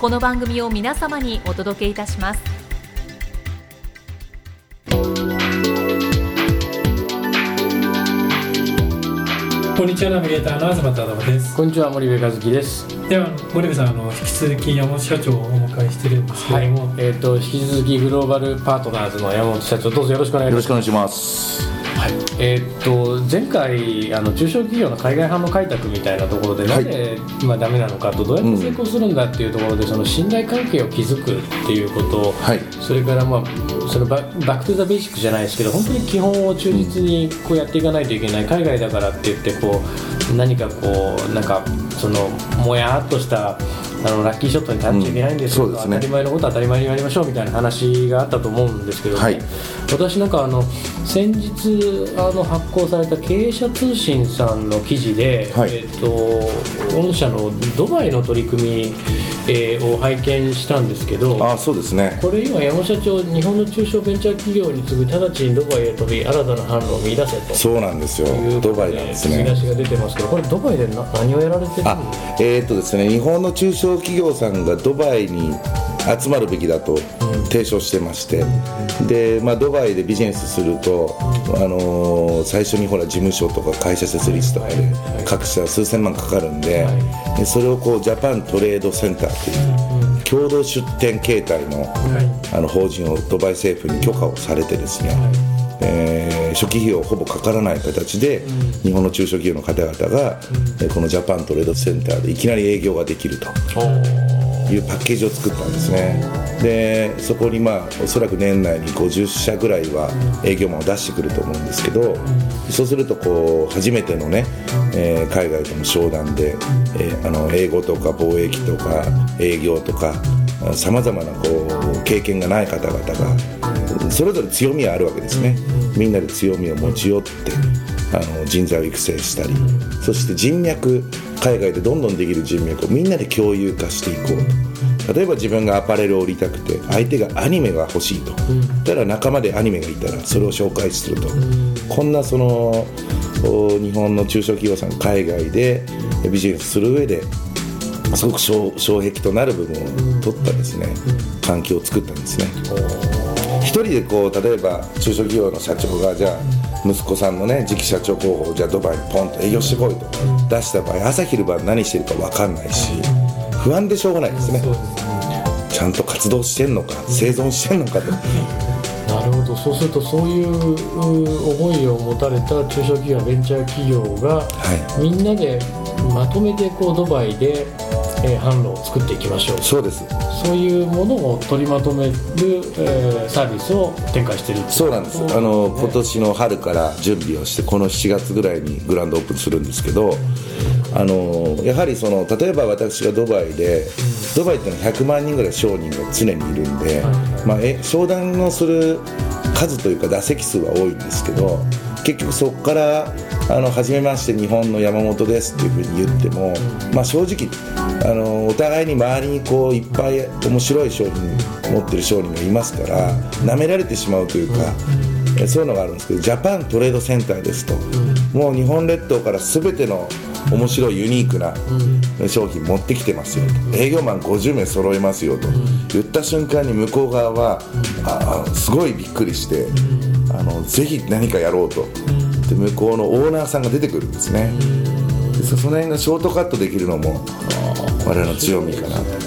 この番組を皆様にお届けいたします。こんにちはナビゲーターの東忠です。こんにちは森部和樹です。では森部さんあの引き続き山本社長をお迎えしてるんですけれども、はい、えっ、ー、と引き続きグローバルパートナーズの山本社長どうぞよろしくお願いします。よろしくお願いします。はい。えー、っと前回あの中小企業の海外販路開拓みたいなところでなぜ、はい、まあ、ダメなのかとどうやって成功するんだっていうところで、うん、その信頼関係を築くっていうこと、はい、それから、まあ、そのババック・トゥ・ザ・ベーシックじゃないですけど本当に基本を忠実にこうやっていかないといけない海外だからって言ってこう何かこうなんかそのもやっとしたあのラッキーショットに立っちゃいけないんですけど、うんね、当たり前のことは当たり前にやりましょうみたいな話があったと思うんですけど、はい、私なんかあの先日あの発行された経営者通信さんの記事で、はい、えーと、御社のドバイの取り組み、えー、を拝見したんですけどあそうですね。これ今山社長日本の中小ベンチャー企業に次ぐ直ちにドバイへ飛び新たな販路を見出せと。そうなんですよ。ドバイなんですね。見出しが出てますけどこれドバイで何をやられてるんですか？えー、っとですね日本の中小企業さんがドバイに集まるべきだと提唱してまして、でまあ、ドバイでビジネスすると、あのー、最初にほら事務所とか会社設立とかで各社数千万かかるんででそれをこうジャパントレードセンターという共同出店形態の,、あの法人をドバイ政府に許可をされてですね、えー、初期費用ほぼかからない形で、日本の中小企業の方々が、このジャパントレードセンターでいきなり営業ができると。いうパッケージを作ったんですね。でそこにまあおそらく年内に50社ぐらいは営業マンを出してくると思うんですけどそうするとこう初めてのね、えー、海外との商談で、えー、あの英語とか貿易とか営業とかさまざまなこう経験がない方々がそれぞれ強みはあるわけですね。みんなで強みを持ち寄ってあの人材を育成したりそして人脈海外でどんどんできる人脈をみんなで共有化していこう。例えば自分がアパレルを売りたくて相手がアニメが欲しいと、たら仲間でアニメがいたらそれを紹介すると、こんなその日本の中小企業さん海外でビジネスする上ですごく障壁となる部分を取ったですね。環境を作ったんですね。一人でこう例えば中小企業の社長がじゃあ息子さんのね次期社長候補をじゃあドバイにポンと営業してこいと出した場合朝昼晩何してるか分かんないし不安でしょうがないですね。ちゃんと活動してんのか生存してんのかと。なるほど。そうするとそういう思いを持たれた中小企業ベンチャー企業が、はい、みんなでまとめてこうドバイでえー、販路を作っていきましょう。そうです。そういうものを取りまとめる、えー、サービスを展開しているそうなんです。あの、今年の春から準備をしてこの7月ぐらいにグランドオープンするんですけど、あのやはりその例えば私がドバイで、ドバイってのは100万人ぐらい商人が常にいるんで、まあ、え商談をする数というか打席数は多いんですけど結局そこからあの初めまして日本の山本ですっていうふうに言っても、まあ、正直あのお互いに周りにこういっぱい面白い商品持ってる商人がいますからなめられてしまうというか。そういうのがあるんですけどジャパントレードセンターですと、もう日本列島から全ての面白いユニークな商品持ってきてますよと。営業マン50名揃えますよと言った瞬間に向こう側はあすごいびっくりしてあのぜひ何かやろうとで向こうのオーナーさんが出てくるんですね。でその辺がショートカットできるのも我々の強みかなと。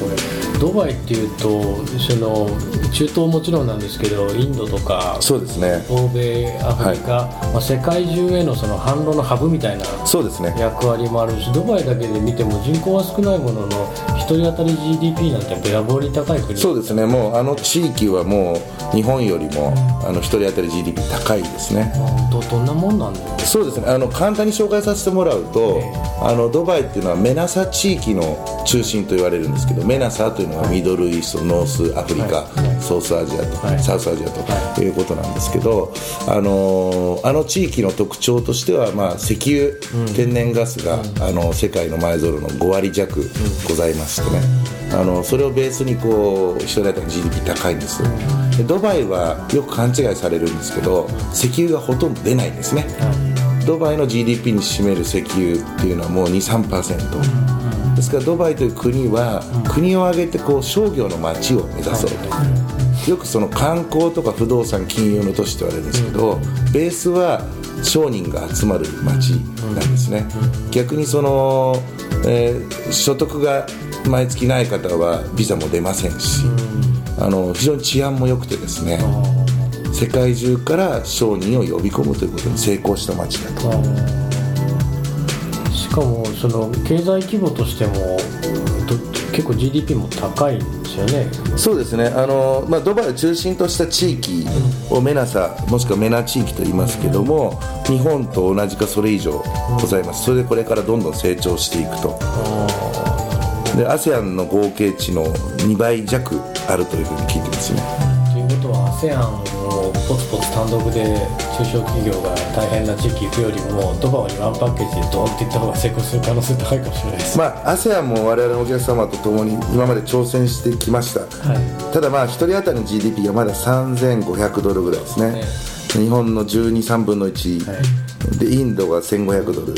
ドバイっていうとその中東もちろんなんですけどインドとかそうですね。欧米アフリカ、はい、まあ、世界中へのその販路のハブみたいなそうですね。役割もあるしドバイだけで見ても人口は少ないものの1人当たり GDP なんてべらぼうに高い国。そうですね。もうあの地域はもう日本よりも、うん、あの1人当たり GDP 高いですね、どどんなもんなんですか？そうですねあの簡単に紹介させてもらうと、あのドバイっていうのはメナサ地域の中心と言われるんですけどメナサというのはミドルイーストノースアフリカ、ソースアジアと、サウスアジアということなんですけど、あのあの地域の特徴としては、まあ、石油、天然ガスが、あの世界の埋蔵量の5割弱ございましてね、あのそれをベースにこう1人当たり GDP 高いんですでドバイはよく勘違いされるんですけど石油がほとんど出ないんですね、ドバイの GDP に占める石油っていうのはもう23%ですからドバイという国は国を挙げてこう商業の街を目指そうと。よくその観光とか不動産金融の都市と言われるんですけどベースは商人が集まる街なんですね。逆にその、えー、所得が毎月ない方はビザも出ませんしあの非常に治安も良くてですね世界中から商人を呼び込むということに成功した町だと。しかもその経済規模としても結構 GDP も高いんですよね。そうですね。あの、まあ、ドバイを中心とした地域をメナサもしくはメナ地域と言いますけども日本と同じかそれ以上ございます。それでこれからどんどん成長していくと。で ASEAN の合計値の2倍弱あるというふうに聞いてますね。ということは ASEAN ポツポツ単独で中小企業が大変な地域行くよりもドバオにワンパッケージでドンっていった方が成功する可能性高いかもしれないです。まあ ASEAN も我々のお客様と共に今まで挑戦してきました、はい、ただまあ1人当たりの GDP がまだ3500ドルぐらいですね、ね日本の123分の1、はい、でインドが1500ドル、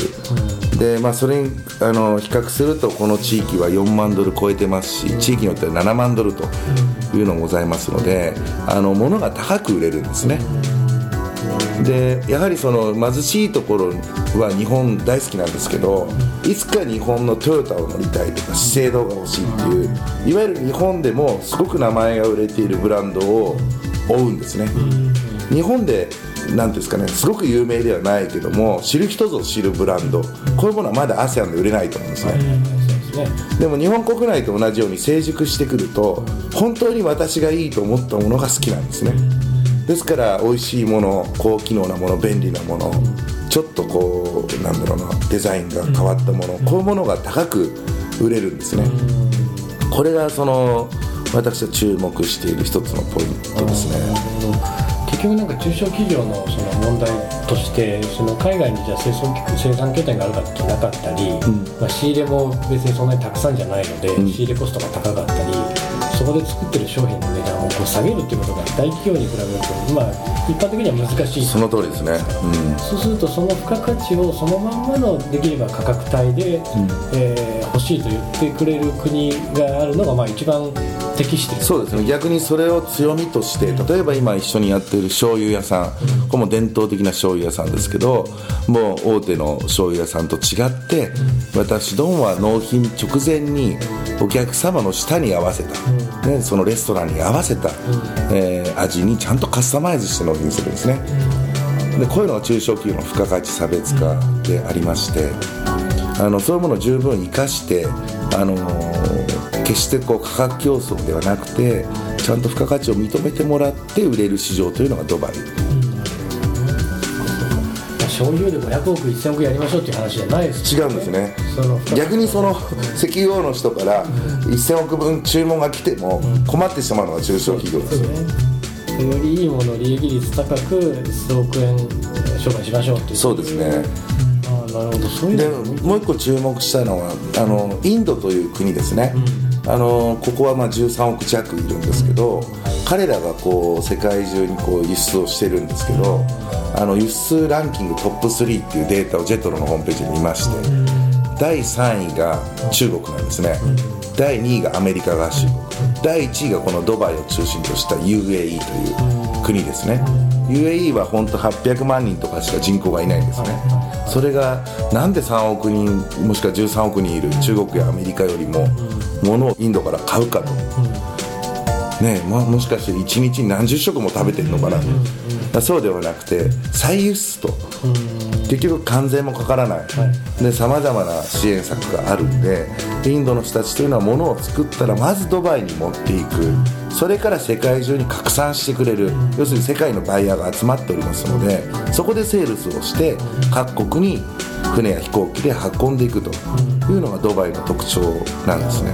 うん、でまあ、それにあの比較するとこの地域は4万ドル超えてますし地域によっては7万ドルというのもございますのであの物が高く売れるんですね。でやはりその貧しいところは日本大好きなんですけどいつか日本のトヨタを乗りたいとか資生堂が欲しいっていういわゆる日本でもすごく名前が売れているブランドを追うんですね。日本でなんですかねすごく有名ではないけども知る人ぞ知るブランド。こういうものはまだ ASEAN で売れないと思うんですね、でも日本国内と同じように成熟してくると本当に私がいいと思ったものが好きなんですね。ですから美味しいもの高機能なもの便利なものちょっとこうなんだろうなデザインが変わったものこういうものが高く売れるんですね。これがその私は注目している一つのポイントですね結局なんか中小企業のその問題としてその海外にじゃあ生生産拠点があるかってなかったり、うん、まあ、仕入れも別にそんなにたくさんじゃないので、うん、仕入れコストが高かったりそこで作ってる商品の値段をこう下げるっていうことが大企業に比べると、まあ、一般的には難しいその通りですね、うん、そうするとその付加価値をそのまんまのできれば価格帯で、うん、えー、欲しいと言ってくれる国があるのがまあ一番適してそうですね。逆にそれを強みとして例えば今一緒にやっている醤油屋さん、うん、これも伝統的な醤油屋さんですけどもう大手の醤油屋さんと違って、うん、私どんは納品直前にお客様の舌に合わせた、ね、そのレストランに合わせた、えー、味にちゃんとカスタマイズして納品するんですね。でこういうのが中小企業の付加価値差別化でありましてあのそういうものを十分生かしてあの決してこう価格競争ではなくてちゃんと付加価値を認めてもらって売れる市場というのがドバイ。消費量で500億1000億やりましょうっていう話じゃないです違うんですね。逆にその石油王の人から1000億分注文が来ても困ってしまうのが中小企業です。よ、ね、よりいいもの利益率高く数億円商売しましょうっていう。そうですね。なるほど。そういうでもう一個注目したのはあのインドという国ですね、うん、あのここはまあ13億弱いるんですけど、彼らがこう世界中にこう輸出をしてるんですけどあの輸出ランキングトップ3っていうデータをジェトロのホームページに見まして、第3位が中国なんですね、第2位がアメリカ合衆国。第1位がこのドバイを中心とした UAE という国ですね。UAE は本当800万人とかしか人口がいないんですね。それがなんで3億人もしくは13億人いる中国やアメリカよりもものをインドから買うかと、ねももしかして1日に何十食も食べてるのかな、そうではなくて再輸出と、結局関税もかからない。さまざまな支援策があるんでインドの人たちというのは物を作ったらまずドバイに持っていく。それから世界中に拡散してくれる。要するに世界のバイヤーが集まっておりますのでそこでセールスをして各国に船や飛行機で運んでいくというのがドバイの特徴なんですね。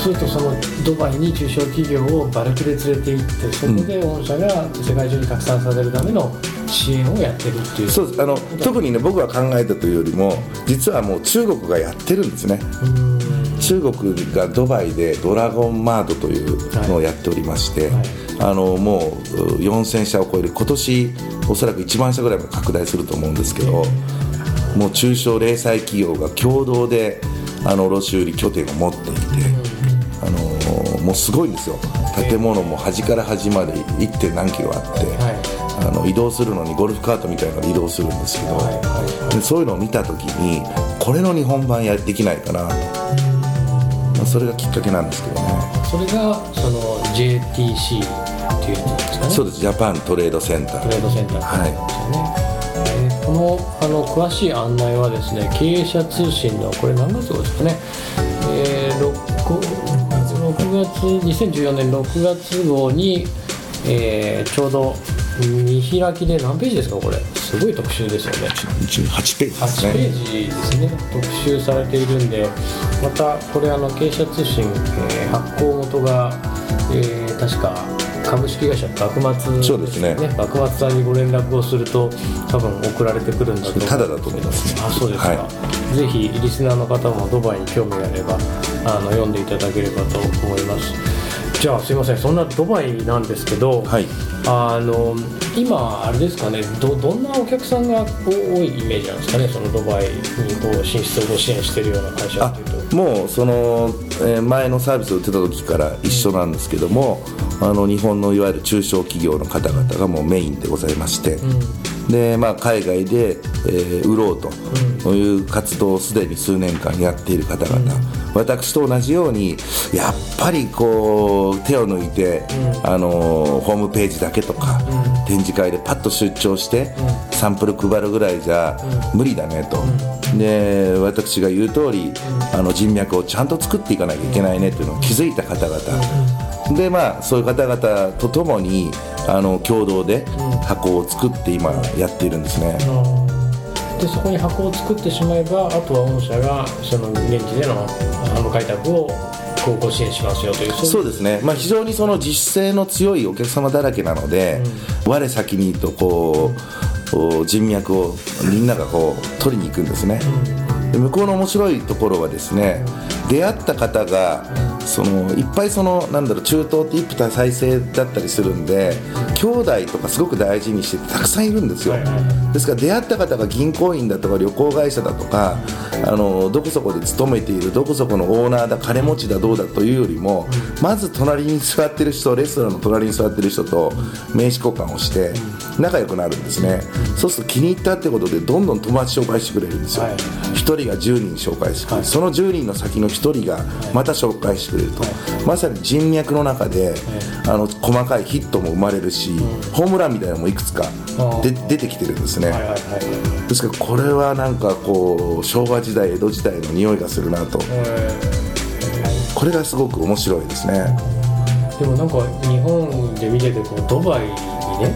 するとそのドバイに中小企業をバルクで連れて行ってそこで御社が世界中に拡散させるための支援をやってるっていう、そうです。あの特にね僕が考えたというよりも実はもう中国がやってるんですね。中国がドバイでドラゴンマートというのをやっておりまして、はい。はい、あのもう4000社を超える今年おそらく1万社ぐらいまで拡大すると思うんですけど、もう中小零細企業が共同であの卸売拠点を持っていて、もうすごいんですよ。建物も端から端まで 1. 点何キロあって、はい、あの移動するのにゴルフカートみたいなので移動するんですけど、でそういうのを見た時にこれの日本版やできないかな、まあ、それがきっかけなんですけどね。それがその JTC っていうんですかね。そうです。ジャパントレードセンター。トレードセンター。はい、このあの詳しい案内はですね経営者通信のこれ何月号ですかね、えー、6月2014年6月号に、えー、ちょうど見開きで何ページですかこれ。すごい特集ですよね。8ページですね。8ページですね。特集されているんでまたこれあの経営者通信、えー、発行元が、えー、確か株式会社幕末そうですね。幕末さんにご連絡をすると多分送られてくるんだと思ただだと思います、ね、あそうですか、はい。ぜひリスナーの方もドバイに興味があればあの読んでいただければと思います。じゃあすいません。そんなドバイなんですけど、はい、あの今あれですかね。どどんなお客さんが多いイメージなんですかね。そのドバイにこう進出をご支援しているような会社っていうと。もうその、え前のサービスを売ってた時から一緒なんですけども、うん、あの日本のいわゆる中小企業の方々がもうメインでございまして、うん。で、まあ、海外で、えー、売ろうという活動をすでに数年間やっている方々、うん、私と同じようにやっぱりこう手を抜いて、うん、あのホームページだけとか、うん、展示会でパッと出張して、サンプル配るぐらいじゃ無理だねと。で私が言う通り、あり人脈をちゃんと作っていかなきゃいけないねっていうのを気づいた方々、でまあそういう方々とともにあの共同で箱を作って今やっているんですね、でそこに箱を作ってしまえばあとは御社がその現地での販路開拓をこうご支援しますよというそうですね、まあ、非常にその自主性の強いお客様だらけなので、うん、我先にとこう人脈をみんながこう取りに行くんですね、うん、で向こうの面白いところはですね出会った方がそのいっぱいそのなんだろう中東って一夫多妻制だったりするんで兄弟とかすごく大事にしててたくさんいるんですよ。ですから出会った方が銀行員だとか旅行会社だとかあのどこそこで勤めているどこそこのオーナーだ金持ちだどうだというよりもまず隣に座ってる人レストランの隣に座ってる人と名刺交換をして仲良くなるんですね。そうすると気に入ったってことでどんどん友達紹介してくれるんですよ、はい、1人が10人紹介してくれる、はい、その10人の先の1人がまた紹介してくれると、はい、まさに人脈の中で、あの細かいヒットも生まれるし、ホームランみたいなのもいくつかで出てきてるんですね、はいはいはい、ですからこれはなんかこう昭和時代江戸時代の匂いがするなと、これがすごく面白いですね。でもなんか日本で見ててこうドバイにね。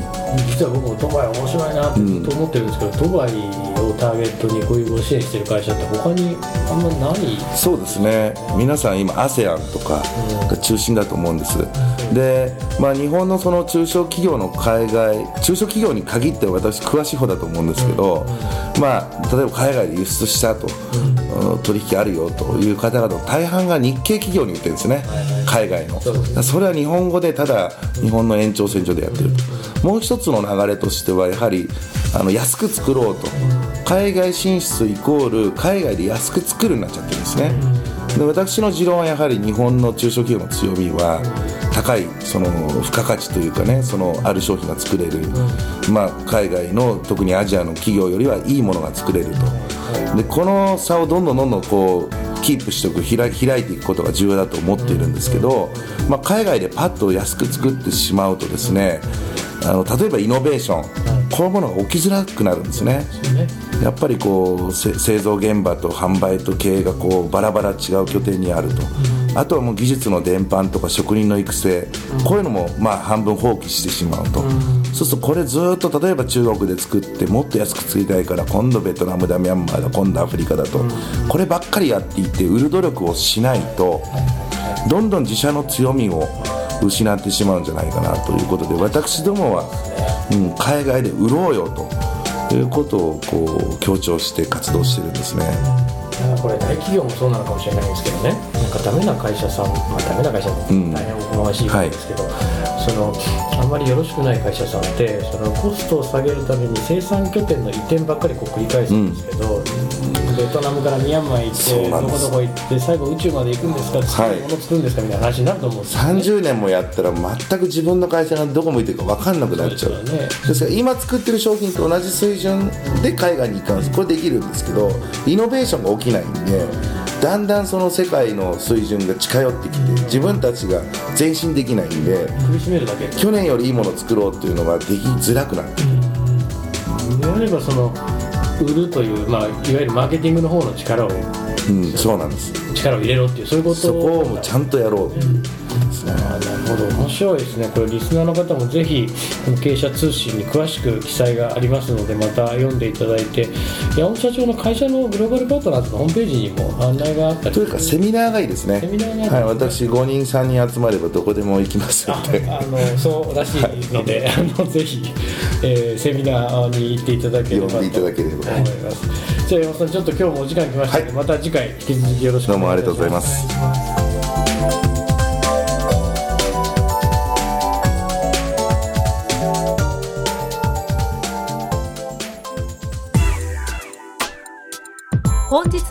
実は僕もドバイ面白いなと思ってるんですけど、うん、ドバイをターゲットにこういうご支援してる会社って他にあんまない？そうですね。皆さん今 ASEAN とかが中心だと思うんです、うん、で、まあ、日本のその中小企業の海外中小企業に限って私詳しい方だと思うんですけど、うん、まあ、例えば海外で輸出したと、取引あるよという方々大半が日系企業に売ってるんですね、海外の。それは日本語でただ日本の延長線上でやってると。もう一つの流れとしてはやはりあの安く作ろうと。海外進出イコール海外で安く作るになっちゃってるんですね。で私の持論はやはり日本の中小企業の強みは高いその付加価値というかねそのある商品が作れる、まあ、海外の特にアジアの企業よりはいいものが作れるとでこの差をどんどんどんどんこうキープしておく開開いていくことが重要だと思っているんですけど、まあ、海外でパッと安く作ってしまうとですねあの例えばイノベーション、こういうものが起きづらくなるんですね。やっぱりこう製造現場と販売と経営がこうバラバラ違う拠点にあると、あとはもう技術の伝播とか職人の育成、こういうのもまあ半分放棄してしまうと、そうするとこれずっと例えば中国で作ってもっと安く作りたいから今度ベトナムだミャンマーだ今度アフリカだと、こればっかりやっていって売る努力をしないとどんどん自社の強みを失ってしまうんじゃないかなということで私どもは、うん、海外で売ろうよということをこう強調して活動してるんですね。これ大企業もそうなのかもしれないですけどねかダメな会社さん、まあ、ダメな会社って大変おこがましいんですけど、うんはい、そのあんまりよろしくない会社さんってそのコストを下げるために生産拠点の移転ばっかりこう繰り返すんですけど、うんベトナムからミャンマー行ってどこどこ行って最後宇宙まで行くんですか作るもの作るんですかみたいな話になると思うんですよ、ね、30年もやったら全く自分の会社がどこ向いてるか分かんなくなっちゃう。です、ね,、から今作ってる商品と同じ水準で海外に行かんです。これできるんですけどイノベーションが起きないんでだんだんその世界の水準が近寄ってきて自分たちが前進できないんで去年よりいいものを作ろうっていうのができづらくなってくる。であればその売るという、まあ、いわゆるマーケティングの方の力を、うん、そうなんです。力を入れろっていうそういうことそこをちゃんとやろう、うんですね。なるほど。面白いですね。これリスナーの方もぜひ経営者通信に詳しく記載がありますのでまた読んでいただいて山本社長の会社のグローバルパートナーズのホームページにも案内があったり。というかセミナーがいいですね。セミナーが、はい、私5人3人集まればどこでも行きますのであのそうらしいので、はい、あのぜひ、えー、セミナーに行っていただければと思います。じゃあ山本さんちょっと今日もお時間来ましたので、はい、また次回引き続きよろしくお願いします。どうもありがとうございます